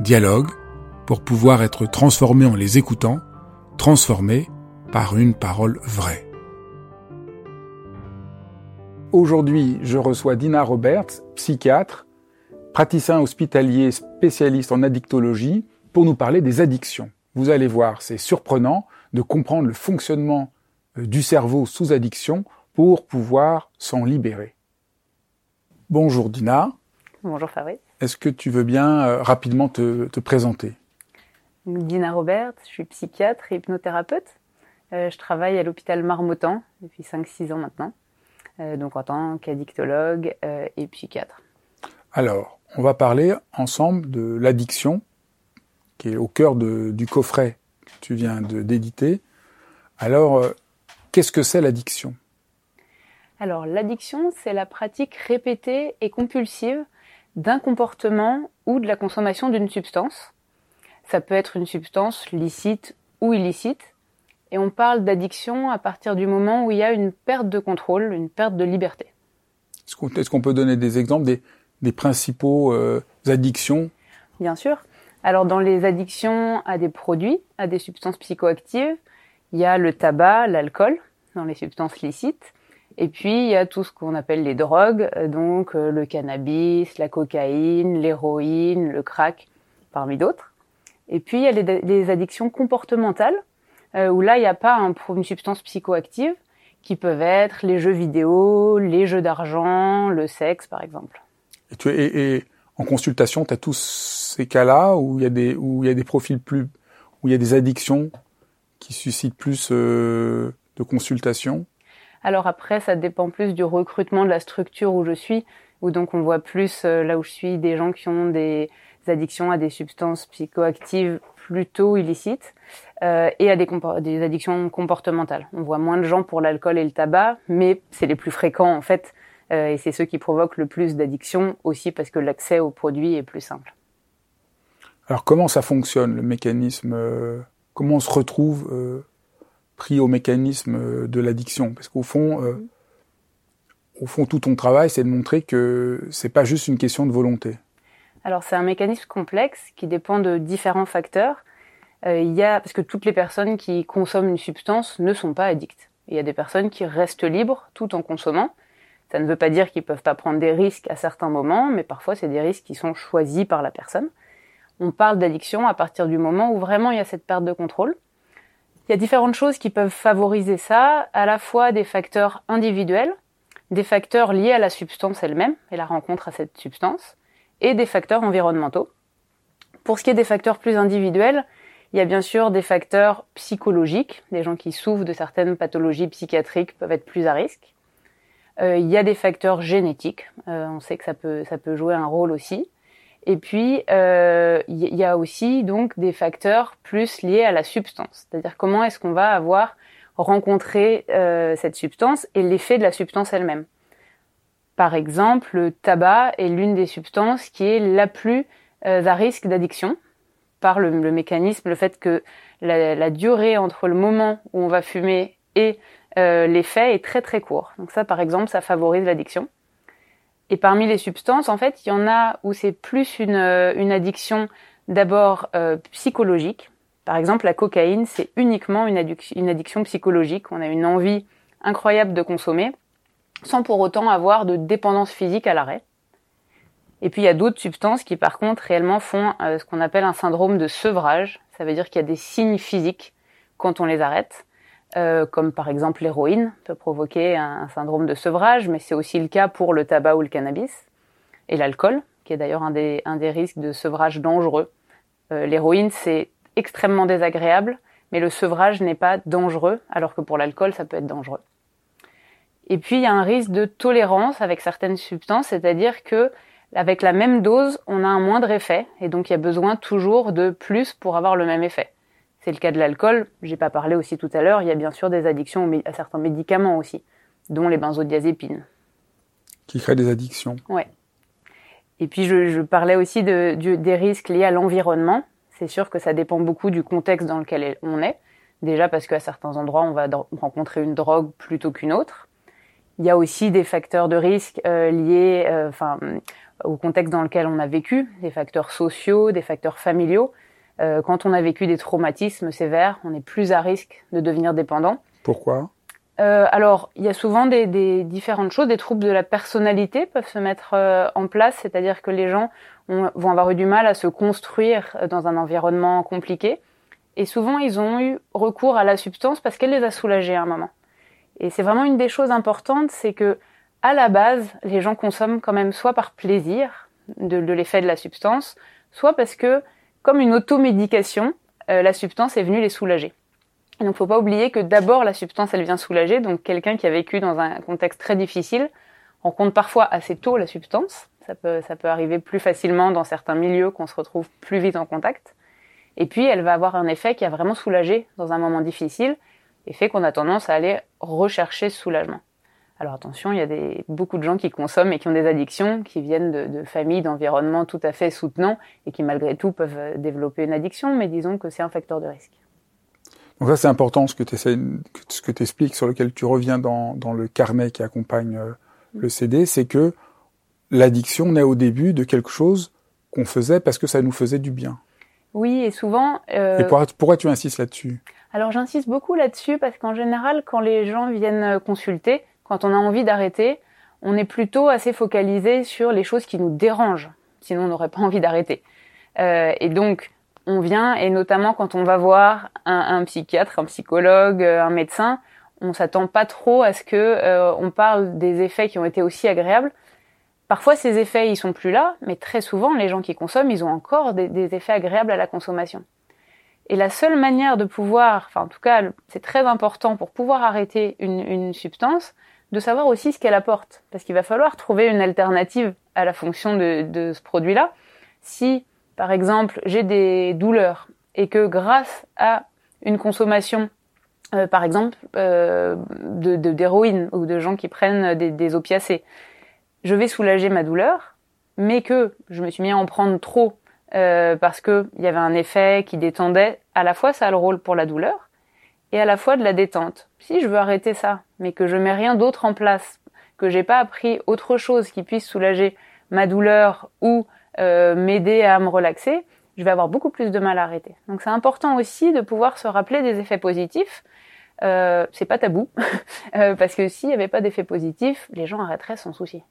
Dialogue pour pouvoir être transformé en les écoutant, transformé par une parole vraie. Aujourd'hui, je reçois Dina Roberts, psychiatre, praticien hospitalier spécialiste en addictologie, pour nous parler des addictions. Vous allez voir, c'est surprenant de comprendre le fonctionnement euh, du cerveau sous addiction pour pouvoir s'en libérer. Bonjour Dina. Bonjour Fabrice. Est-ce que tu veux bien euh, rapidement te, présenter? Dina Roberts, je suis psychiatre et hypnothérapeute. Euh, je travaille à l'hôpital Marmottan depuis 5-6 ans maintenant. Euh, donc en tant qu'addictologue et psychiatre. Alors, on va parler ensemble de l'addiction, qui est au cœur du coffret que tu viens d'éditer. Alors, qu'est-ce que c'est l'addiction? Alors, l'addiction, c'est la pratique répétée et compulsive d'un comportement ou de la consommation d'une substance. Ça peut être une substance licite ou illicite, et on parle d'addiction à partir du moment où il y a une perte de contrôle, une perte de liberté. Est-ce qu'on peut donner des exemples des, des principaux euh, addictions? Bien sûr. Alors dans les addictions à des produits, à des substances psychoactives, il y a le tabac, l'alcool, dans les substances licites. Et puis il y a tout ce qu'on appelle les drogues, euh, donc euh, le cannabis, la cocaïne, l'héroïne, le crack, parmi d'autres. Et puis il y a les, addictions comportementales, euh, où là, il n'y a pas une substance psychoactive, qui peuvent être les jeux vidéo, les jeux d'argent, le sexe, par exemple. Et, en consultation, tu as tous ces cas-là où il y a des profils plus où il y a des addictions qui suscitent plus de consultation? Alors après, ça dépend plus du recrutement de la structure où je suis, où donc on voit plus euh, là où je suis des gens qui ont des addictions à des substances psychoactives plutôt illicites euh, et à des, des, addictions comportementales. On voit moins de gens pour l'alcool et le tabac, mais c'est les plus fréquents en fait, euh, et c'est ceux qui provoquent le plus d'addictions aussi parce que l'accès aux produits est plus simple. Alors comment ça fonctionne le mécanisme euh, Comment on se retrouve euh, pris au mécanisme euh, de l'addiction Parce qu'au fond, euh, au fond, tout ton travail, c'est de montrer que c'est pas juste une question de volonté. Alors c'est un mécanisme complexe qui dépend de différents facteurs. Euh, y a parce que toutes les personnes qui consomment une substance ne sont pas addictes. Il y a des personnes qui restent libres tout en consommant. Ça ne veut pas dire qu'ils peuvent pas prendre des risques à certains moments, mais parfois c'est des risques qui sont choisis par la personne. On parle d'addiction à partir du moment où vraiment il y a cette perte de contrôle. Il y a différentes choses qui peuvent favoriser ça, à la fois des facteurs individuels, des facteurs liés à la substance elle-même et la rencontre à cette substance, et des facteurs environnementaux. Pour ce qui est des facteurs plus individuels, il y a bien sûr des facteurs psychologiques. Des gens qui souffrent de certaines pathologies psychiatriques peuvent être plus à risque. Euh, il y a des facteurs génétiques. Euh, on sait que ça peut, ça peut jouer un rôle aussi. Et puis, euh, il y a aussi donc des facteurs plus liés à la substance. C'est-à-dire comment est-ce qu'on va avoir rencontré euh, cette substance et l'effet de la substance elle-même. Par exemple, le tabac est l'une des substances qui est la plus euh, à risque d'addiction par le, mécanisme, le fait que la, durée entre le moment où on va fumer et euh, l'effet est très très court. Donc ça, par exemple, ça favorise l'addiction. Et parmi les substances, en fait, il y en a où c'est plus une, euh, une addiction d'abord psychologique. Par exemple, la cocaïne, c'est uniquement une, une addiction psychologique. On a une envie incroyable de consommer sans pour autant avoir de dépendance physique à l'arrêt. Et puis il y a d'autres substances qui par contre réellement font euh, ce qu'on appelle un syndrome de sevrage, Ça veut dire qu'il y a des signes physiques quand on les arrête, euh, comme par exemple l'héroïne peut provoquer un, syndrome de sevrage, mais c'est aussi le cas pour le tabac ou le cannabis, et l'alcool, qui est d'ailleurs un des, un des risques de sevrage dangereux. Euh, l'héroïne, c'est extrêmement désagréable, mais le sevrage n'est pas dangereux, alors que pour l'alcool, ça peut être dangereux. Et puis, il y a un risque de tolérance avec certaines substances, c'est-à-dire que avec la même dose, on a un moindre effet, et donc il y a besoin toujours de plus pour avoir le même effet. C'est le cas de l'alcool. J'ai pas parlé aussi tout à l'heure. Il y a bien sûr des addictions à certains médicaments aussi, dont les benzodiazépines. Qui créent des addictions. Ouais. Et puis je, je parlais aussi de, des risques liés à l'environnement. C'est sûr que ça dépend beaucoup du contexte dans lequel on est. Déjà parce qu'à certains endroits, on va rencontrer une drogue plutôt qu'une autre. Il y a aussi des facteurs de risque euh, liés, euh, enfin, au contexte dans lequel on a vécu, des facteurs sociaux, des facteurs familiaux. Euh, quand on a vécu des traumatismes sévères, on est plus à risque de devenir dépendant. Pourquoi? Euh, alors, il y a souvent des, des, différentes choses. Des troubles de la personnalité peuvent se mettre euh, en place, c'est-à-dire que les gens vont avoir eu du mal à se construire dans un environnement compliqué. Et souvent, ils ont eu recours à la substance parce qu'elle les a soulagés à un moment. Et c'est vraiment une des choses importantes, c'est que à la base, les gens consomment quand même soit par plaisir de, de l'effet de la substance, soit parce que, comme une automédication, euh, la substance est venue les soulager. Donc, faut pas oublier que d'abord la substance, elle vient soulager. Donc, quelqu'un qui a vécu dans un contexte très difficile rencontre parfois assez tôt la substance. Ça peut, ça peut arriver plus facilement dans certains milieux qu'on se retrouve plus vite en contact. Et puis, elle va avoir un effet qui a vraiment soulagé dans un moment difficile et fait qu'on a tendance à aller rechercher ce soulagement. Alors attention, il y a des, beaucoup de gens qui consomment et qui ont des addictions, qui viennent de, de familles, d'environnements tout à fait soutenants et qui malgré tout peuvent développer une addiction, mais disons que c'est un facteur de risque. Donc ça c'est important ce que tu ce que tu expliques, sur lequel tu reviens dans, dans le carnet qui accompagne euh, le CD, c'est que l'addiction naît au début de quelque chose qu'on faisait parce que ça nous faisait du bien. Oui, et souvent. Euh... Et pourquoi, pourquoi tu insistes là-dessus? Alors j'insiste beaucoup là-dessus parce qu'en général, quand les gens viennent consulter, quand on a envie d'arrêter, on est plutôt assez focalisé sur les choses qui nous dérangent. Sinon, on n'aurait pas envie d'arrêter. Euh, et donc, on vient, et notamment quand on va voir un, psychiatre, un psychologue, euh, un médecin, on s'attend pas trop à ce que euh, on parle des effets qui ont été aussi agréables. Parfois, ces effets, ils sont plus là, mais très souvent, les gens qui consomment, ils ont encore des, des effets agréables à la consommation. Et la seule manière de pouvoir, enfin en tout cas, c'est très important pour pouvoir arrêter une, une substance, de savoir aussi ce qu'elle apporte, parce qu'il va falloir trouver une alternative à la fonction de, ce produit-là. Si par exemple, j'ai des douleurs et que grâce à une consommation, euh, par exemple, euh, de d'héroïne ou de gens qui prennent des, opiacés, je vais soulager ma douleur, mais que je me suis mis à en prendre trop euh, parce que il y avait un effet qui détendait. À la fois, ça a le rôle pour la douleur et à la fois de la détente. Si je veux arrêter ça, mais que je mets rien d'autre en place, que j'ai pas appris autre chose qui puisse soulager ma douleur ou euh, m'aider à me relaxer, je vais avoir beaucoup plus de mal à arrêter. Donc c'est important aussi de pouvoir se rappeler des effets positifs. Euh, c'est pas tabou, euh, parce que s'il n'y avait pas d'effets positifs, les gens arrêteraient sans souci.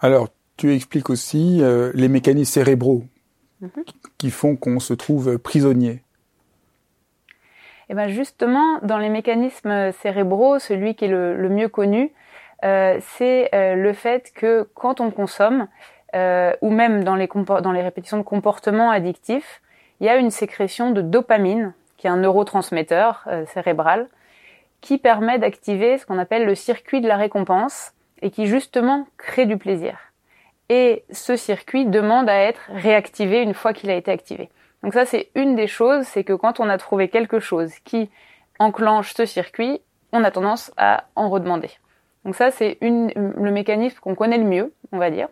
Alors, tu expliques aussi euh, les mécanismes cérébraux mm-hmm. qui font qu'on se trouve prisonnier. Et eh ben justement, dans les mécanismes cérébraux, celui qui est le, mieux connu, euh, c'est euh, le fait que quand on consomme, euh, ou même dans les, dans les répétitions de comportements addictifs, il y a une sécrétion de dopamine, qui est un neurotransmetteur cérébral, qui permet d'activer ce qu'on appelle le circuit de la récompense et qui justement crée du plaisir. Et ce circuit demande à être réactivé une fois qu'il a été activé. Donc ça, c'est une des choses, c'est que quand on a trouvé quelque chose qui enclenche ce circuit, on a tendance à en redemander. Donc ça, c'est le mécanisme qu'on connaît le mieux, on va dire.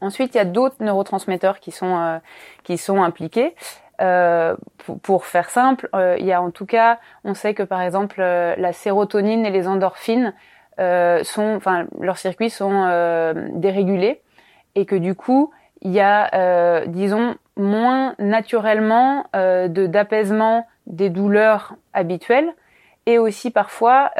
Ensuite, il y a d'autres neurotransmetteurs qui sont euh, qui sont impliqués. Euh, pour, faire simple, euh, il y a en tout cas, on sait que par exemple euh, la sérotonine et les endorphines euh, sont, enfin leurs circuits sont dérégulés et que du coup il y a, disons, moins naturellement de d'apaisement des douleurs habituelles et aussi parfois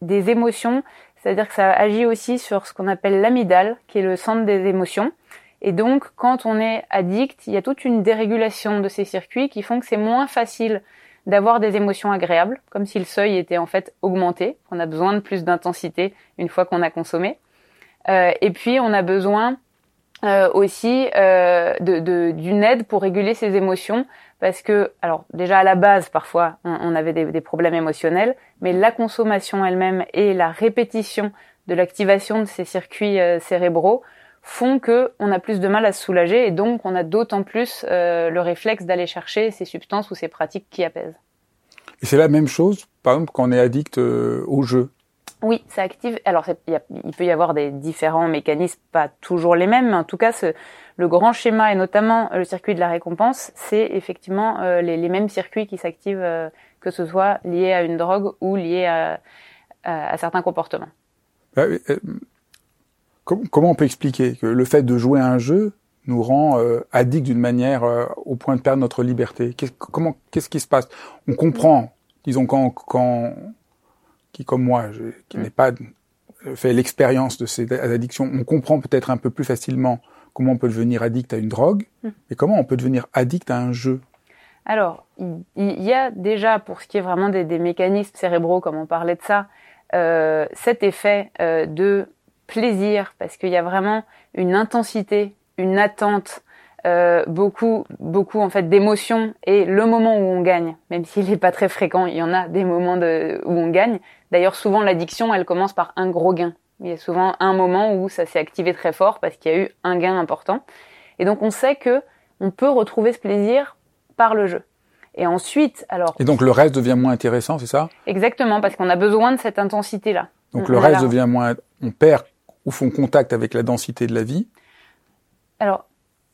des émotions c'est-à-dire que ça agit aussi sur ce qu'on appelle l'amygdale, qui est le centre des émotions. Et donc, quand on est addict, il y a toute une dérégulation de ces circuits qui font que c'est moins facile d'avoir des émotions agréables, comme si le seuil était en fait augmenté, qu'on a besoin de plus d'intensité une fois qu'on a consommé. Euh, et puis, on a besoin euh, aussi euh, d'une aide pour réguler ses émotions, parce que, alors déjà à la base, parfois, on, avait des, des, problèmes émotionnels, mais la consommation elle-même et la répétition de l'activation de ces circuits euh, cérébraux font que on a plus de mal à se soulager et donc on a d'autant plus euh, le réflexe d'aller chercher ces substances ou ces pratiques qui apaisent. Et c'est la même chose, par exemple, quand on est addict euh, au jeu. Oui, ça active. Alors, il peut y avoir des différents mécanismes, pas toujours les mêmes, mais en tout cas, le grand schéma et notamment le circuit de la récompense, c'est effectivement euh, les, mêmes circuits qui s'activent, que ce soit lié à une drogue ou lié à, certains comportements. Bah, comment on peut expliquer que le fait de jouer à un jeu nous rend euh, addicts d'une manière euh, au point de perdre notre liberté? Comment qu'est-ce qui se passe? On comprend, disons quand, quand qui comme moi, qui mm. n'ai pas fait l'expérience de ces addictions, on comprend peut-être un peu plus facilement comment on peut devenir addict à une drogue, mm. et comment on peut devenir addict à un jeu. Alors, il y a déjà pour ce qui est vraiment des, des mécanismes cérébraux, comme on parlait de ça, euh, cet effet euh, de plaisir, parce qu'il y a vraiment une intensité, une attente, euh, beaucoup, beaucoup en fait d'émotions et le moment où on gagne, même s'il n'est pas très fréquent, il y en a des moments de, où on gagne. D'ailleurs, souvent l'addiction, elle commence par un gros gain. Il y a souvent un moment où ça s'est activé très fort parce qu'il y a eu un gain important. Et donc on sait que on peut retrouver ce plaisir par le jeu. Et ensuite, alors. Et donc le reste devient moins intéressant, c'est ça? Exactement, parce qu'on a besoin de cette intensité-là. Donc le reste devient moins, on perd ou font contact avec la densité de la vie? Alors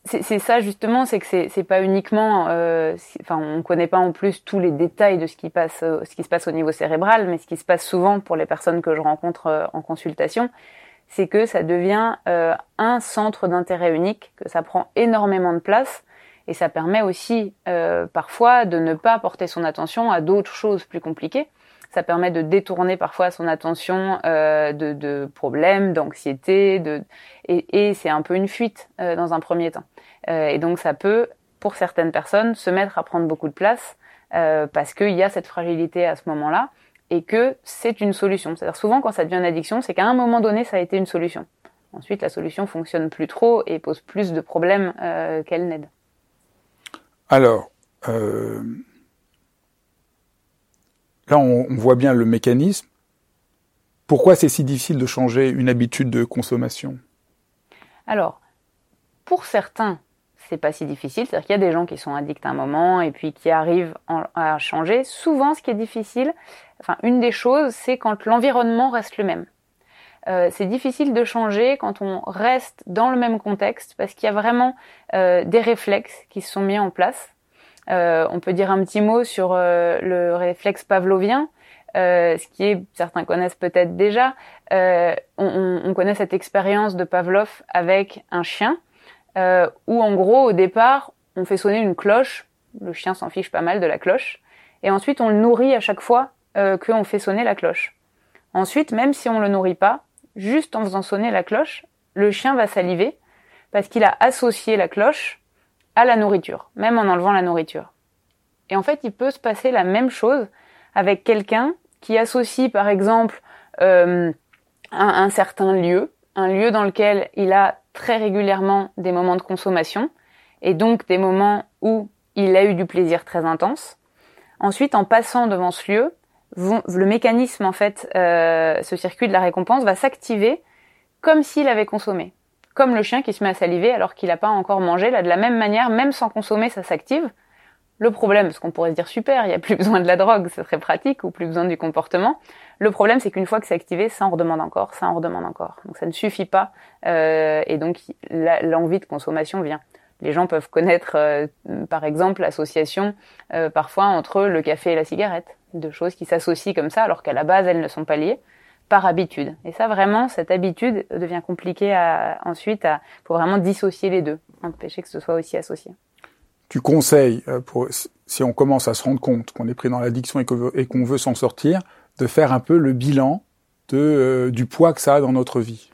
c'est ça justement, c'est que c'est pas uniquement, euh, enfin on connaît pas en plus tous les détails de ce qui passe, euh, ce qui se passe au niveau cérébral, mais ce qui se passe souvent pour les personnes que je rencontre euh, en consultation, c'est que ça devient euh, un centre d'intérêt unique, que ça prend énormément de place et ça permet aussi euh, parfois de ne pas porter son attention à d'autres choses plus compliquées. Ça permet de détourner parfois son attention euh, de, de, problèmes, d'anxiété, de... et, et c'est un peu une fuite euh, dans un premier temps. Euh, et donc ça peut, pour certaines personnes, se mettre à prendre beaucoup de place euh, parce qu'il y a cette fragilité à ce moment-là et que c'est une solution. C'est-à-dire souvent quand ça devient une addiction, c'est qu'à un moment donné, ça a été une solution. Ensuite, la solution fonctionne plus trop et pose plus de problèmes euh, qu'elle n'aide. Alors, euh, là, on, voit bien le mécanisme. Pourquoi c'est si difficile de changer une habitude de consommation? Alors, pour certains, c'est pas si difficile. C'est-à-dire qu'il y a des gens qui sont addicts à un moment et puis qui arrivent à changer. Souvent, ce qui est difficile, enfin, une des choses, c'est quand l'environnement reste le même. Euh, c'est difficile de changer quand on reste dans le même contexte parce qu'il y a vraiment euh, des réflexes qui se sont mis en place. Euh, on peut dire un petit mot sur le réflexe pavlovien, ce qui est, certains connaissent peut-être déjà. On, on, connaît cette expérience de Pavlov avec un chien, où en gros au départ on fait sonner une cloche, le chien s'en fiche pas mal de la cloche, et ensuite on le nourrit à chaque fois qu'on fait sonner la cloche. Ensuite, même si on le nourrit pas, juste en faisant sonner la cloche, le chien va saliver parce qu'il a associé la cloche à la nourriture, même en enlevant la nourriture. Et en fait, il peut se passer la même chose avec quelqu'un qui associe, par exemple, euh, un, certain lieu, un lieu dans lequel il a très régulièrement des moments de consommation, et donc des moments où il a eu du plaisir très intense. Ensuite, en passant devant ce lieu, le mécanisme en fait, euh, ce circuit de la récompense va s'activer comme s'il avait consommé, comme le chien qui se met à saliver alors qu'il n'a pas encore mangé. Là, de la même manière, même sans consommer, ça s'active. Le problème, parce qu'on pourrait se dire super, il n'y a plus besoin de la drogue, c'est très pratique, ou plus besoin du comportement. Le problème, c'est qu'une fois que c'est activé, ça en redemande encore, ça en redemande encore. Donc ça ne suffit pas, euh, et donc l'envie de consommation vient. Les gens peuvent connaître, euh, par exemple, l'association euh, parfois entre le café et la cigarette de choses qui s'associent comme ça, alors qu'à la base elles ne sont pas liées, par habitude. Et ça vraiment, cette habitude devient compliquée à, ensuite. À, faut vraiment dissocier les deux, empêcher que ce soit aussi associé. Tu conseilles, euh, pour, si on commence à se rendre compte qu'on est pris dans l'addiction et qu'on veut s'en sortir, de faire un peu le bilan de, euh, du poids que ça a dans notre vie.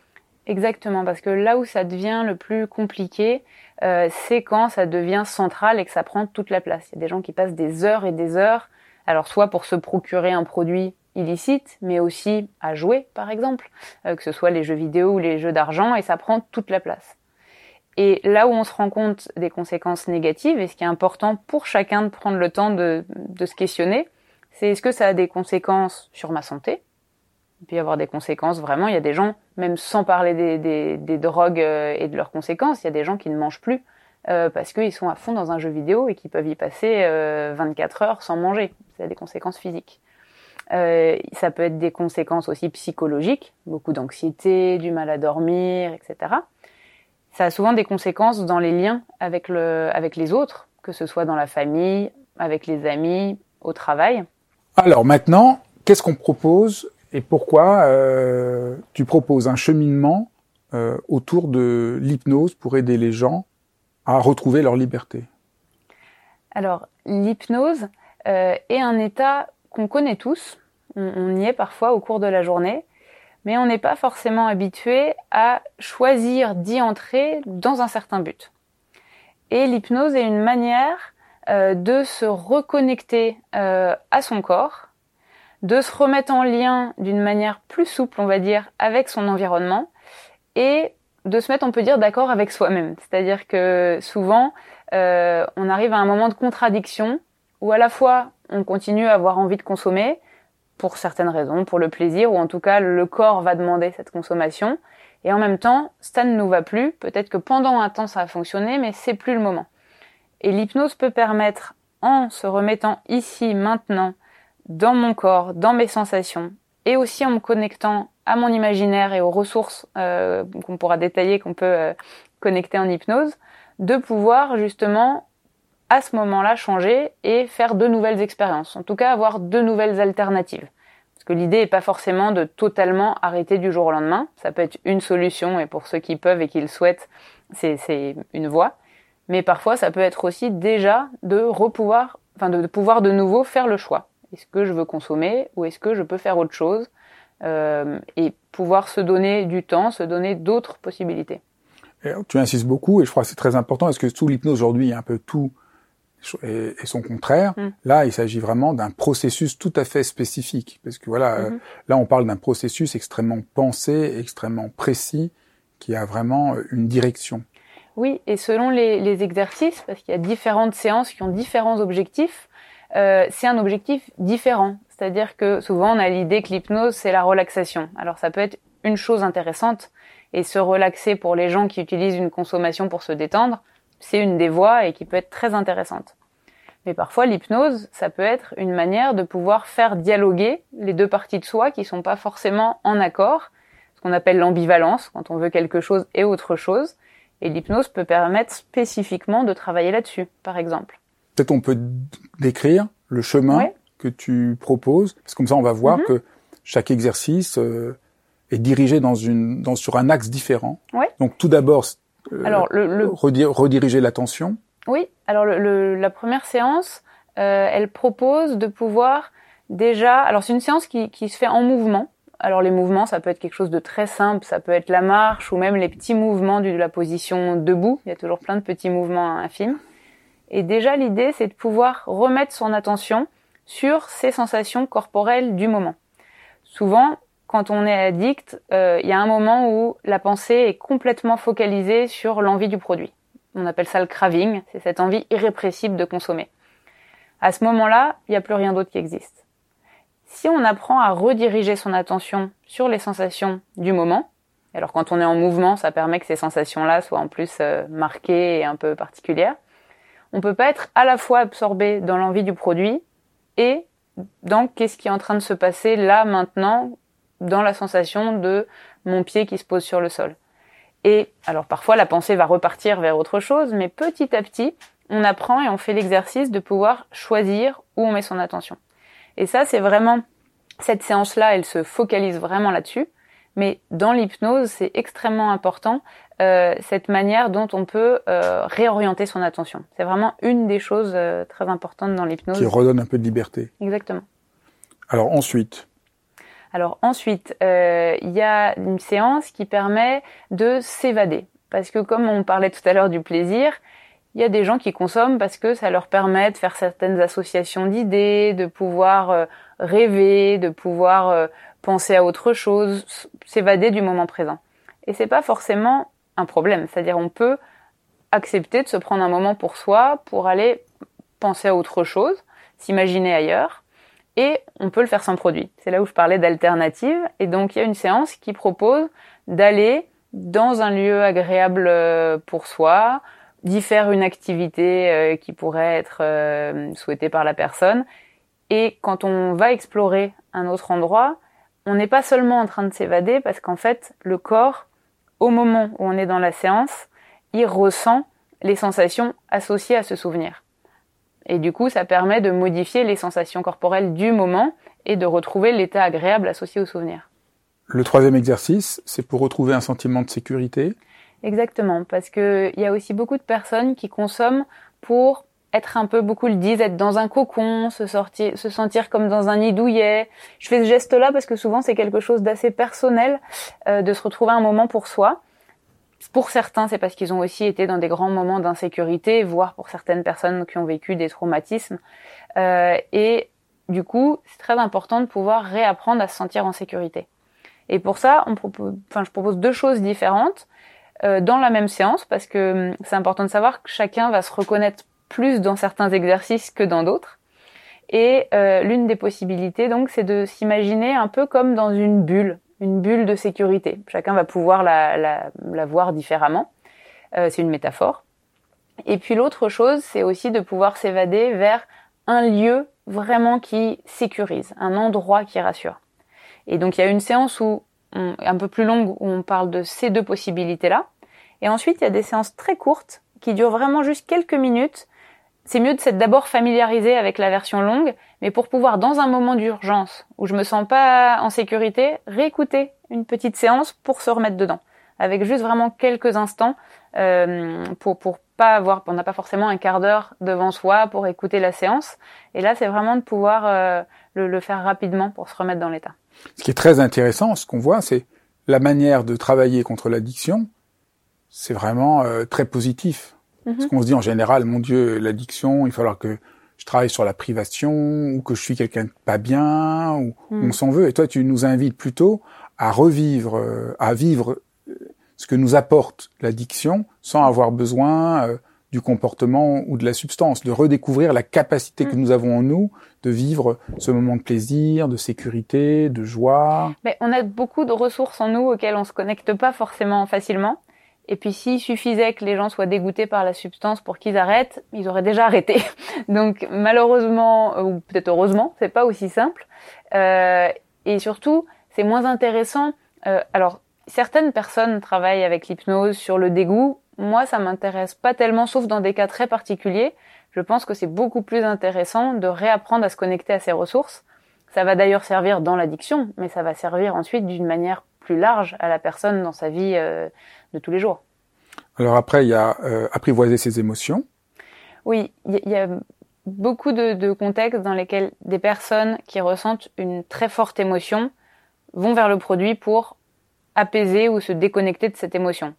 Exactement, parce que là où ça devient le plus compliqué, euh, c'est quand ça devient central et que ça prend toute la place. Il y a des gens qui passent des heures et des heures, alors soit pour se procurer un produit illicite, mais aussi à jouer, par exemple, euh, que ce soit les jeux vidéo ou les jeux d'argent, et ça prend toute la place. Et là où on se rend compte des conséquences négatives, et ce qui est important pour chacun de prendre le temps de, de se questionner, c'est est-ce que ça a des conséquences sur ma santé? Il peut y avoir des conséquences vraiment. Il y a des gens, même sans parler des, des, des drogues euh, et de leurs conséquences, il y a des gens qui ne mangent plus euh, parce qu'ils sont à fond dans un jeu vidéo et qui peuvent y passer euh, 24 heures sans manger. Ça a des conséquences physiques. Euh, ça peut être des conséquences aussi psychologiques, beaucoup d'anxiété, du mal à dormir, etc. Ça a souvent des conséquences dans les liens avec, le, avec les autres, que ce soit dans la famille, avec les amis, au travail. Alors maintenant, qu'est-ce qu'on propose et pourquoi euh, tu proposes un cheminement euh, autour de l'hypnose pour aider les gens à retrouver leur liberté? Alors, l'hypnose euh, est un état qu'on connaît tous. On, y est parfois au cours de la journée, mais on n'est pas forcément habitué à choisir d'y entrer dans un certain but. Et l'hypnose est une manière euh, de se reconnecter euh, à son corps, de se remettre en lien d'une manière plus souple, on va dire, avec son environnement, et de se mettre, on peut dire, d'accord avec soi-même. C'est-à-dire que souvent, euh, on arrive à un moment de contradiction où à la fois on continue à avoir envie de consommer pour certaines raisons, pour le plaisir, ou en tout cas le corps va demander cette consommation, et en même temps, ça ne nous va plus. Peut-être que pendant un temps ça a fonctionné, mais c'est plus le moment. Et l'hypnose peut permettre, en se remettant ici, maintenant, dans mon corps, dans mes sensations, et aussi en me connectant à mon imaginaire et aux ressources euh, qu'on pourra détailler, qu'on peut euh, connecter en hypnose, de pouvoir justement à ce moment-là changer et faire de nouvelles expériences. En tout cas, avoir de nouvelles alternatives. Parce que l'idée n'est pas forcément de totalement arrêter du jour au lendemain. Ça peut être une solution et pour ceux qui peuvent et qui le souhaitent, c'est une voie. Mais parfois, ça peut être aussi déjà de repouvoir, enfin de, pouvoir de nouveau faire le choix. Est-ce que je veux consommer ou est-ce que je peux faire autre chose euh, et pouvoir se donner du temps, se donner d'autres possibilités. Tu insistes beaucoup et je crois que c'est très important parce que sous l'hypnose aujourd'hui, il y a un peu tout et, son contraire. Mm. Là, il s'agit vraiment d'un processus tout à fait spécifique parce que voilà, mm-hmm. là on parle d'un processus extrêmement pensé, extrêmement précis, qui a vraiment une direction. Oui, et selon les, les exercices, parce qu'il y a différentes séances qui ont différents objectifs, euh, c'est un objectif différent. C'est-à-dire que souvent on a l'idée que l'hypnose c'est la relaxation. Alors ça peut être une chose intéressante et se relaxer pour les gens qui utilisent une consommation pour se détendre, c'est une des voies et qui peut être très intéressante. Mais parfois l'hypnose, ça peut être une manière de pouvoir faire dialoguer les deux parties de soi qui sont pas forcément en accord, ce qu'on appelle l'ambivalence, quand on veut quelque chose et autre chose. Et l'hypnose peut permettre spécifiquement de travailler là-dessus, par exemple. Peut-être on peut décrire le chemin que tu proposes, parce que comme ça on va voir mm-hmm. que chaque exercice euh, est dirigé dans une, dans, sur un axe différent. Donc tout d'abord, alors le, le... rediriger l'attention. Oui. Alors le, la première séance, euh, elle propose de pouvoir déjà. Alors c'est une séance qui, qui se fait en mouvement. Alors les mouvements, ça peut être quelque chose de très simple, ça peut être la marche ou même les petits mouvements de la position debout. Il y a toujours plein de petits mouvements infimes. Et déjà l'idée, c'est de pouvoir remettre son attention sur ces sensations corporelles du moment. Souvent, quand on est addict, euh, il y a un moment où la pensée est complètement focalisée sur l'envie du produit. On appelle ça le craving, c'est cette envie irrépressible de consommer. À ce moment-là, il n'y a plus rien d'autre qui existe. Si on apprend à rediriger son attention sur les sensations du moment, alors quand on est en mouvement, ça permet que ces sensations-là soient en plus euh, marquées et un peu particulières, on peut pas être à la fois absorbé dans l'envie du produit et dans qu'est-ce qui est en train de se passer là maintenant dans la sensation de mon pied qui se pose sur le sol. Et alors parfois la pensée va repartir vers autre chose, mais petit à petit, on apprend et on fait l'exercice de pouvoir choisir où on met son attention. Et ça, c'est vraiment cette séance-là, elle se focalise vraiment là-dessus. Mais dans l'hypnose, c'est extrêmement important euh, cette manière dont on peut euh, réorienter son attention. C'est vraiment une des choses euh, très importantes dans l'hypnose. Qui redonne un peu de liberté. Exactement. Alors ensuite. Alors ensuite, euh, il y a une séance qui permet de s'évader. Parce que comme on parlait tout à l'heure du plaisir, il y a des gens qui consomment parce que ça leur permet de faire certaines associations d'idées, de pouvoir euh, rêver, de pouvoir euh, penser à autre chose, s'évader du moment présent. Et c'est pas forcément un problème. C'est-à-dire on peut accepter de se prendre un moment pour soi, pour aller penser à autre chose, s'imaginer ailleurs, et on peut le faire sans produit. C'est là où je parlais d'alternative. Et donc il y a une séance qui propose d'aller dans un lieu agréable euh, pour soi, d'y faire une activité euh, qui pourrait être euh, souhaitée par la personne. Et quand on va explorer un autre endroit, on n'est pas seulement en train de s'évader parce qu'en fait, le corps, au moment où on est dans la séance, il ressent les sensations associées à ce souvenir. Et du coup, ça permet de modifier les sensations corporelles du moment et de retrouver l'état agréable associé au souvenir. Le troisième exercice, c'est pour retrouver un sentiment de sécurité. Exactement, parce que il y a aussi beaucoup de personnes qui consomment pour être un peu, beaucoup le disent, être dans un cocon, se, sortir, se sentir comme dans un nid douillet. Je fais ce geste-là parce que souvent c'est quelque chose d'assez personnel, euh, de se retrouver un moment pour soi. Pour certains, c'est parce qu'ils ont aussi été dans des grands moments d'insécurité, voire pour certaines personnes qui ont vécu des traumatismes. Euh, et du coup, c'est très important de pouvoir réapprendre à se sentir en sécurité. Et pour ça, je propose deux choses différentes euh, dans la même séance parce que hum, c'est important de savoir que chacun va se reconnaître plus dans certains exercices que dans d'autres. Et euh, l'une des possibilités, donc, c'est de s'imaginer un peu comme dans une bulle, une bulle de sécurité. Chacun va pouvoir la, voir différemment. Euh, c'est une métaphore. Et puis l'autre chose, c'est aussi de pouvoir s'évader vers un lieu vraiment qui sécurise, un endroit qui rassure. Et donc il y a une séance où un peu plus longue où on parle de ces deux possibilités-là. Et ensuite, il y a des séances très courtes qui durent vraiment juste quelques minutes. C'est mieux de s'être d'abord familiarisé avec la version longue, mais pour pouvoir, dans un moment d'urgence où je me sens pas en sécurité, réécouter une petite séance pour se remettre dedans, avec juste vraiment quelques instants euh, pour pour pas avoir, on n'a pas forcément un quart d'heure devant soi pour écouter la séance. Et là, c'est vraiment de pouvoir euh, le, le faire rapidement pour se remettre dans l'état. Ce qui est très intéressant, ce qu'on voit, c'est la manière de travailler contre l'addiction. C'est vraiment euh, très positif. Mm Parce qu'on se dit en général, mon Dieu, l'addiction, il va falloir que je travaille sur la privation ou que je suis quelqu'un de pas bien ou on s'en veut. Et toi, tu nous invites plutôt à revivre, euh, à vivre euh, ce que nous apporte l'addiction sans avoir besoin du comportement ou de la substance, de redécouvrir la capacité que mm. nous avons en nous de vivre ce moment de plaisir, de sécurité, de joie. Mais on a beaucoup de ressources en nous auxquelles on se connecte pas forcément facilement. Et puis s'il suffisait que les gens soient dégoûtés par la substance pour qu'ils arrêtent, ils auraient déjà arrêté. Donc malheureusement ou peut-être heureusement, c'est pas aussi simple. Euh, et surtout, c'est moins intéressant. Euh, alors certaines personnes travaillent avec l'hypnose sur le dégoût moi, ça m'intéresse pas tellement, sauf dans des cas très particuliers. Je pense que c'est beaucoup plus intéressant de réapprendre à se connecter à ses ressources. Ça va d'ailleurs servir dans l'addiction, mais ça va servir ensuite d'une manière plus large à la personne dans sa vie euh, de tous les jours. Alors après, il y a euh, apprivoiser ses émotions. Oui, il y, a beaucoup de, de contextes dans lesquels des personnes qui ressentent une très forte émotion vont vers le produit pour apaiser ou se déconnecter de cette émotion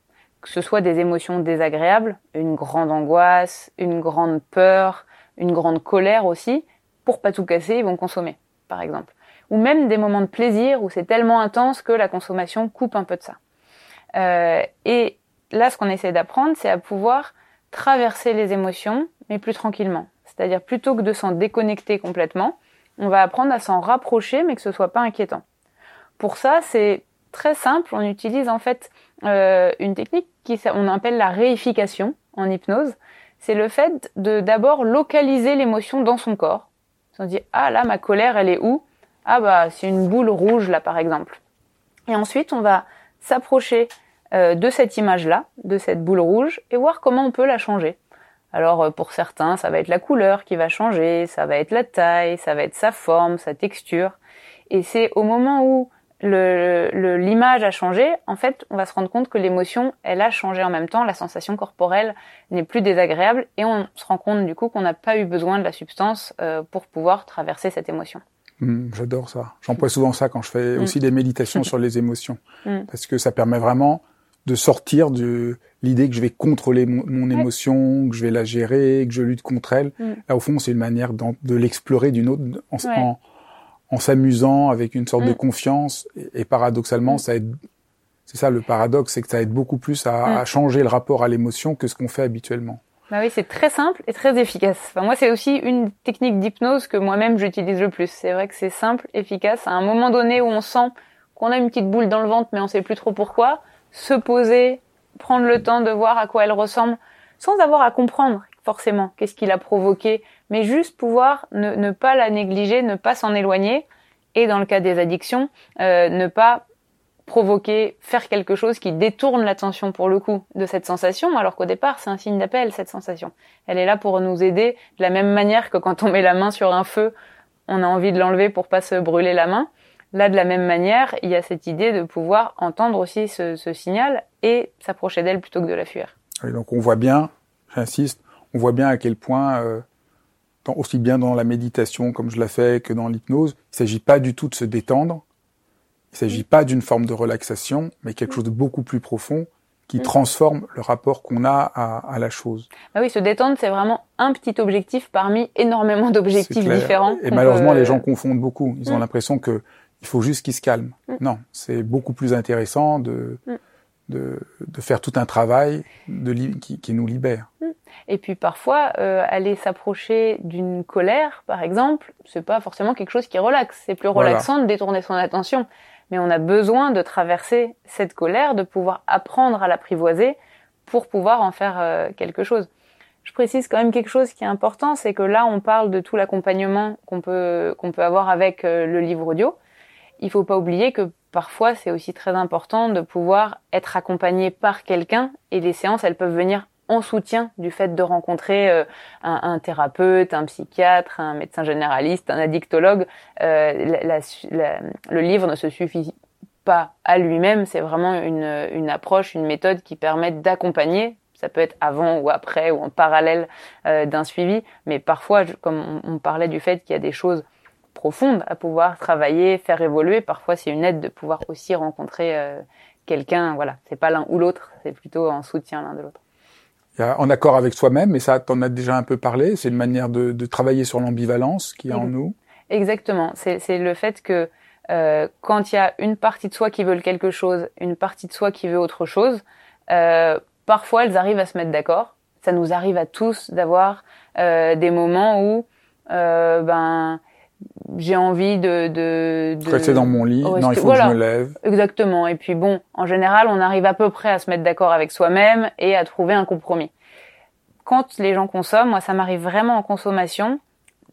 que ce soit des émotions désagréables, une grande angoisse, une grande peur, une grande colère aussi, pour pas tout casser, ils vont consommer, par exemple. Ou même des moments de plaisir où c'est tellement intense que la consommation coupe un peu de ça. Euh, et là, ce qu'on essaie d'apprendre, c'est à pouvoir traverser les émotions, mais plus tranquillement. C'est-à-dire plutôt que de s'en déconnecter complètement, on va apprendre à s'en rapprocher, mais que ce soit pas inquiétant. Pour ça, c'est très simple. On utilise en fait euh, une technique qui on appelle la réification en hypnose. C'est le fait de d'abord localiser l'émotion dans son corps. On dit ah là ma colère elle est où? Ah bah c'est une boule rouge là par exemple. Et ensuite on va s'approcher de cette image là, de cette boule rouge et voir comment on peut la changer. Alors euh, pour certains ça va être la couleur qui va changer, ça va être la taille, ça va être sa forme, sa texture. Et c'est au moment où le, l'image a changé, en fait, on va se rendre compte que l'émotion, elle a changé en même temps, la sensation corporelle n'est plus désagréable et on se rend compte du coup qu'on n'a pas eu besoin de la substance euh, pour pouvoir traverser cette émotion. Hmm, j'adore ça. J'emploie souvent ça quand je fais aussi des méditations sur les émotions, parce que ça permet vraiment de sortir de l'idée que je vais contrôler mon, émotion, que je vais la gérer, que je lutte contre elle. Là, au fond, c'est une manière de l'explorer d'une autre, en, en, s'amusant avec une sorte de confiance. Et, et paradoxalement, ça aide c'est ça le paradoxe, c'est que ça aide beaucoup plus à, à changer le rapport à l'émotion que ce qu'on fait habituellement. Bah oui, c'est très simple et très efficace. Enfin, moi, c'est aussi une technique d'hypnose que moi-même j'utilise le plus. C'est vrai que c'est simple, efficace. À un moment donné où on sent qu'on a une petite boule dans le ventre, mais on sait plus trop pourquoi, se poser, prendre le temps de voir à quoi elle ressemble, sans avoir à comprendre forcément qu'est-ce qui l'a provoqué, mais juste pouvoir ne, pas la négliger, ne pas s'en éloigner, et dans le cas des addictions, euh, ne pas provoquer, faire quelque chose qui détourne l'attention pour le coup de cette sensation, alors qu'au départ c'est un signe d'appel cette sensation. Elle est là pour nous aider de la même manière que quand on met la main sur un feu, on a envie de l'enlever pour pas se brûler la main. Là, de la même manière, il y a cette idée de pouvoir entendre aussi ce, signal et s'approcher d'elle plutôt que de la fuir. Et donc on voit bien, j'insiste, on voit bien à quel point, euh, aussi bien dans la méditation comme je l'ai fait que dans l'hypnose, il s'agit pas du tout de se détendre, il ne s'agit pas d'une forme de relaxation, mais quelque chose de beaucoup plus profond qui transforme le rapport qu'on a à, la chose. Ah oui, se détendre, c'est vraiment un petit objectif parmi énormément d'objectifs différents. Et malheureusement, les gens confondent beaucoup. Ils ont mm. l'impression que il faut juste qu'ils se calment. Mm. Non, c'est beaucoup plus intéressant de, mm. de, de, faire tout un travail de, qui, qui nous libère. Et puis parfois, euh, aller s'approcher d'une colère, par exemple, c'est pas forcément quelque chose qui relaxe. C'est plus relaxant de détourner son attention mais on a besoin de traverser cette colère, de pouvoir apprendre à l'apprivoiser pour pouvoir en faire euh, quelque chose. Je précise quand même quelque chose qui est important, c'est que là on parle de tout l'accompagnement qu'on peut qu'on peut avoir avec euh, le livre audio. Il faut pas oublier que parfois c'est aussi très important de pouvoir être accompagné par quelqu'un et les séances elles peuvent venir en soutien du fait de rencontrer euh, un, thérapeute, un psychiatre, un médecin généraliste, un addictologue. Euh, le livre ne se suffit pas à lui-même, c'est vraiment une, une, approche, une méthode qui permet d'accompagner. Ça peut être avant ou après ou en parallèle euh, d'un suivi, mais parfois, comme on, parlait du fait qu'il y a des choses profondes à pouvoir travailler, faire évoluer, parfois c'est une aide de pouvoir aussi rencontrer quelqu'un. Voilà, c'est pas l'un ou l'autre, c'est plutôt en soutien l'un de l'autre en accord avec soi-même, mais ça, t'en as déjà un peu parlé. C'est une manière de, de travailler sur l'ambivalence qui est en nous. Exactement. C'est le fait que euh, quand il y a une partie de soi qui veut quelque chose, une partie de soi qui veut autre chose, euh, parfois elles arrivent à se mettre d'accord. Ça nous arrive à tous d'avoir euh, des moments où euh, ben j'ai envie de, de, de rester dans mon lit. non, il faut que je me lève. Exactement. Et puis bon, en général, on arrive à peu près à se mettre d'accord avec soi-même et à trouver un compromis. Quand les gens consomment, moi, ça m'arrive vraiment en consommation,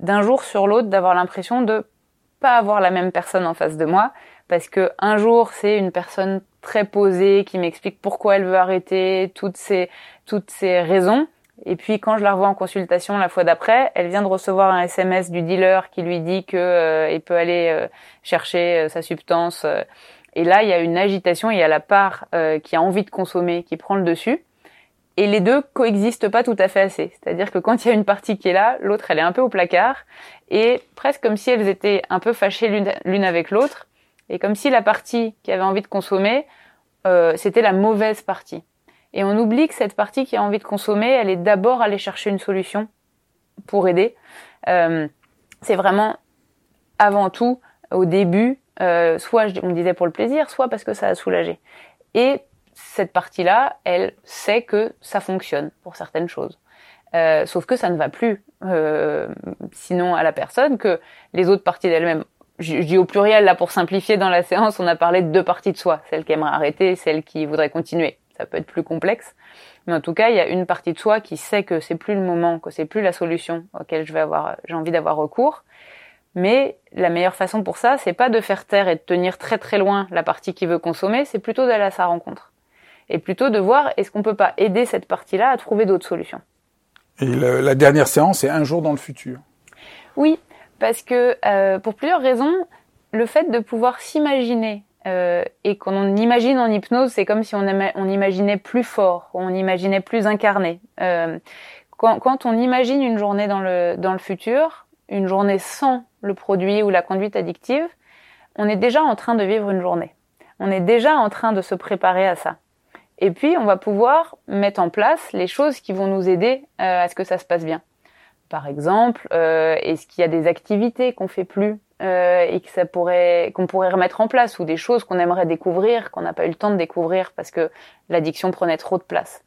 d'un jour sur l'autre, d'avoir l'impression de pas avoir la même personne en face de moi, parce que un jour c'est une personne très posée qui m'explique pourquoi elle veut arrêter, toutes ses toutes ses raisons, et puis quand je la revois en consultation la fois d'après, elle vient de recevoir un SMS du dealer qui lui dit que euh, il peut aller euh, chercher euh, sa substance. et là, il y a une agitation, il y a la part qui a envie de consommer qui prend le dessus. Et les deux coexistent pas tout à fait assez. C'est-à-dire que quand il y a une partie qui est là, l'autre elle est un peu au placard, et presque comme si elles étaient un peu fâchées l'une avec l'autre, et comme si la partie qui avait envie de consommer, c'était la mauvaise partie. Et on oublie que cette partie qui a envie de consommer, elle est d'abord aller chercher une solution pour aider. Euh, c'est vraiment avant tout, au début, euh, soit on disait pour le plaisir, soit parce que ça a soulagé. Et cette partie-là, elle sait que ça fonctionne pour certaines choses. Euh, sauf que ça ne va plus, euh, sinon à la personne, que les autres parties d'elle-même. Je, dis au pluriel là pour simplifier dans la séance, on a parlé de deux parties de soi, celle qui aimerait arrêter, celle qui voudrait continuer ça peut être plus complexe. Mais en tout cas, il y a une partie de soi qui sait que c'est plus le moment, que c'est plus la solution auquel je vais avoir, j'ai envie d'avoir recours. Mais la meilleure façon pour ça, c'est pas de faire taire et de tenir très très loin la partie qui veut consommer, c'est plutôt d'aller à sa rencontre. Et plutôt de voir est-ce qu'on peut pas aider cette partie-là à trouver d'autres solutions? Et la dernière séance, c'est un jour dans le futur. Oui, parce que euh, pour plusieurs raisons, le fait de pouvoir s'imaginer euh, et qu'on imagine en hypnose, c'est comme si on, on, imaginait plus fort, on imaginait plus incarné. Euh, quand, quand, on imagine une journée dans le, dans le futur, une journée sans le produit ou la conduite addictive, on est déjà en train de vivre une journée. On est déjà en train de se préparer à ça. Et puis, on va pouvoir mettre en place les choses qui vont nous aider euh, à ce que ça se passe bien. Par exemple, euh, est-ce qu'il y a des activités qu'on fait plus euh, et que ça pourrait qu'on pourrait remettre en place ou des choses qu'on aimerait découvrir qu'on n'a pas eu le temps de découvrir parce que l'addiction prenait trop de place.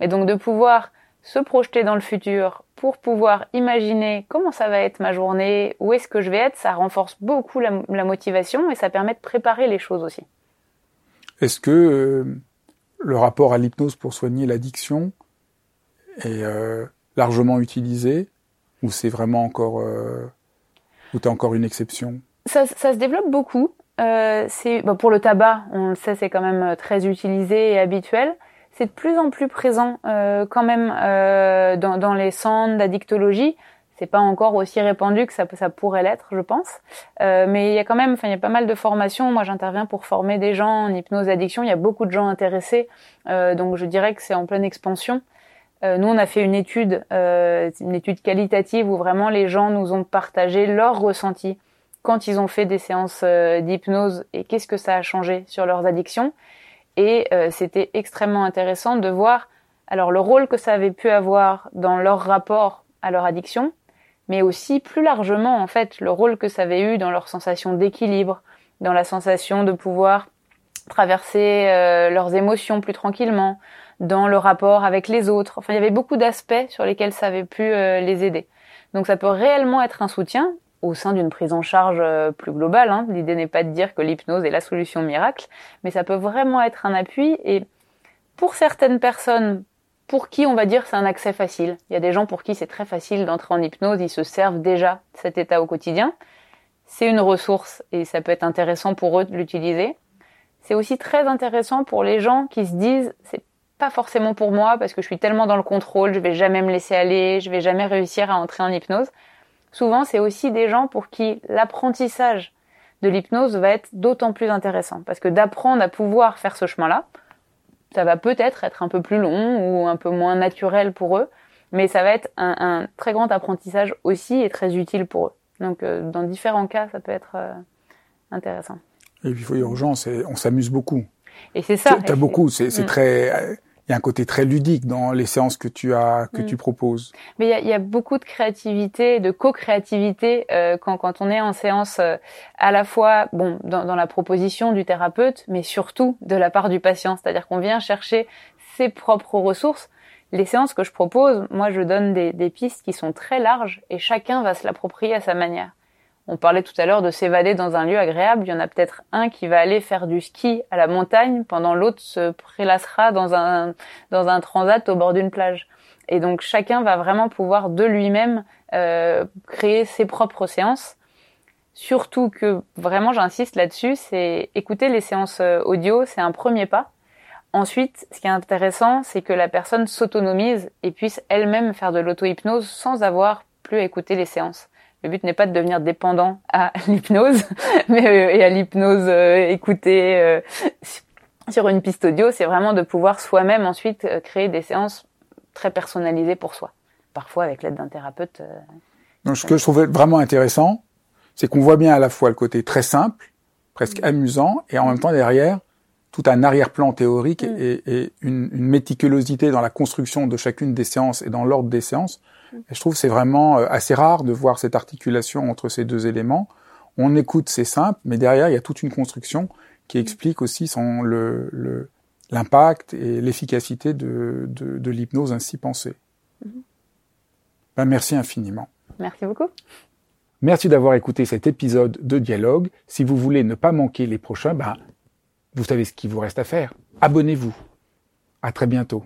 Et donc de pouvoir se projeter dans le futur pour pouvoir imaginer comment ça va être ma journée, où est-ce que je vais être, ça renforce beaucoup la, motivation et ça permet de préparer les choses aussi. Est-ce que euh, le rapport à l'hypnose pour soigner l'addiction est largement utilisé ou c'est vraiment encore euh, ou t'es encore une exception? Ça, ça, se développe beaucoup. Euh, c'est bon, pour le tabac, on le sait, c'est quand même très utilisé et habituel c'est de plus en plus présent euh, quand même euh, dans, dans, les centres d'addictologie. C'est pas encore aussi répandu que ça, ça pourrait l'être, je pense. Euh, mais il y a quand même, enfin, il y a pas mal de formations. Moi, j'interviens pour former des gens en hypnose addiction. Il y a beaucoup de gens intéressés, euh, donc je dirais que c'est en pleine expansion. Euh, nous, on a fait une étude, une étude qualitative où vraiment les gens nous ont partagé leurs ressentis quand ils ont fait des séances d'hypnose et qu'est-ce que ça a changé sur leurs addictions. Et euh, c'était extrêmement intéressant de voir alors le rôle que ça avait pu avoir dans leur rapport à leur addiction, mais aussi plus largement en fait le rôle que ça avait eu dans leur sensation d'équilibre, dans la sensation de pouvoir traverser euh, leurs émotions plus tranquillement, dans le rapport avec les autres. Enfin, il y avait beaucoup d'aspects sur lesquels ça avait pu euh, les aider. Donc ça peut réellement être un soutien au sein d'une prise en charge euh, plus globale. Hein. L'idée n'est pas de dire que l'hypnose est la solution miracle, mais ça peut vraiment être un appui. Et pour certaines personnes, pour qui on va dire c'est un accès facile, il y a des gens pour qui c'est très facile d'entrer en hypnose, ils se servent déjà de cet état au quotidien. C'est une ressource et ça peut être intéressant pour eux de l'utiliser. C'est aussi très intéressant pour les gens qui se disent c'est pas forcément pour moi parce que je suis tellement dans le contrôle, je vais jamais me laisser aller, je vais jamais réussir à entrer en hypnose souvent c'est aussi des gens pour qui l'apprentissage de l'hypnose va être d'autant plus intéressant. Parce que d'apprendre à pouvoir faire ce chemin-là, ça va peut-être être un peu plus long ou un peu moins naturel pour eux, mais ça va être un, très grand apprentissage aussi et très utile pour eux. Donc euh, dans différents cas, ça peut être euh, intéressant. Et puis il faut dire aux gens, on s'amuse beaucoup. Et c'est ça. T'as beaucoup, c'est mm. très il y a un côté très ludique dans les séances que tu as que tu mm. proposes. Mais il y a, y a, beaucoup de créativité, de co-créativité euh, quand quand on est en séance euh, à la fois bon dans, dans, la proposition du thérapeute, mais surtout de la part du patient, c'est-à-dire qu'on vient chercher ses propres ressources. Les séances que je propose, moi je donne des, des pistes qui sont très larges et chacun va se l'approprier à sa manière. On parlait tout à l'heure de s'évader dans un lieu agréable. Il y en a peut-être un qui va aller faire du ski à la montagne, pendant l'autre se prélassera dans un, dans un transat au bord d'une plage. Et donc chacun va vraiment pouvoir de lui-même euh, créer ses propres séances. Surtout que vraiment j'insiste là-dessus, c'est écouter les séances euh, audio, c'est un premier pas. Ensuite, ce qui est intéressant, c'est que la personne s'autonomise et puisse elle-même faire de l'auto-hypnose sans avoir plus à écouter les séances. Le but n'est pas de devenir dépendant à l'hypnose, mais euh, et à l'hypnose euh, écoutée euh, sur une piste audio, c'est vraiment de pouvoir soi-même ensuite créer des séances très personnalisées pour soi, parfois avec l'aide d'un thérapeute. Donc, ce que je trouvais vraiment intéressant, c'est qu'on voit bien à la fois le côté très simple, presque mm. amusant, et en même temps derrière tout un arrière-plan théorique mm. et, une, une, méticulosité dans la construction de chacune des séances et dans l'ordre des séances et je trouve c'est vraiment euh, assez rare de voir cette articulation entre ces deux éléments. On écoute, c'est simple, mais derrière, il y a toute une construction qui explique aussi son, le, l'impact et l'efficacité de, de, de l'hypnose ainsi pensée. Mm-hmm. Ben, merci infiniment. Merci beaucoup. Merci d'avoir écouté cet épisode de Dialogue. Si vous voulez ne pas manquer les prochains, ben, vous savez ce qu'il vous reste à faire. Abonnez-vous. À très bientôt.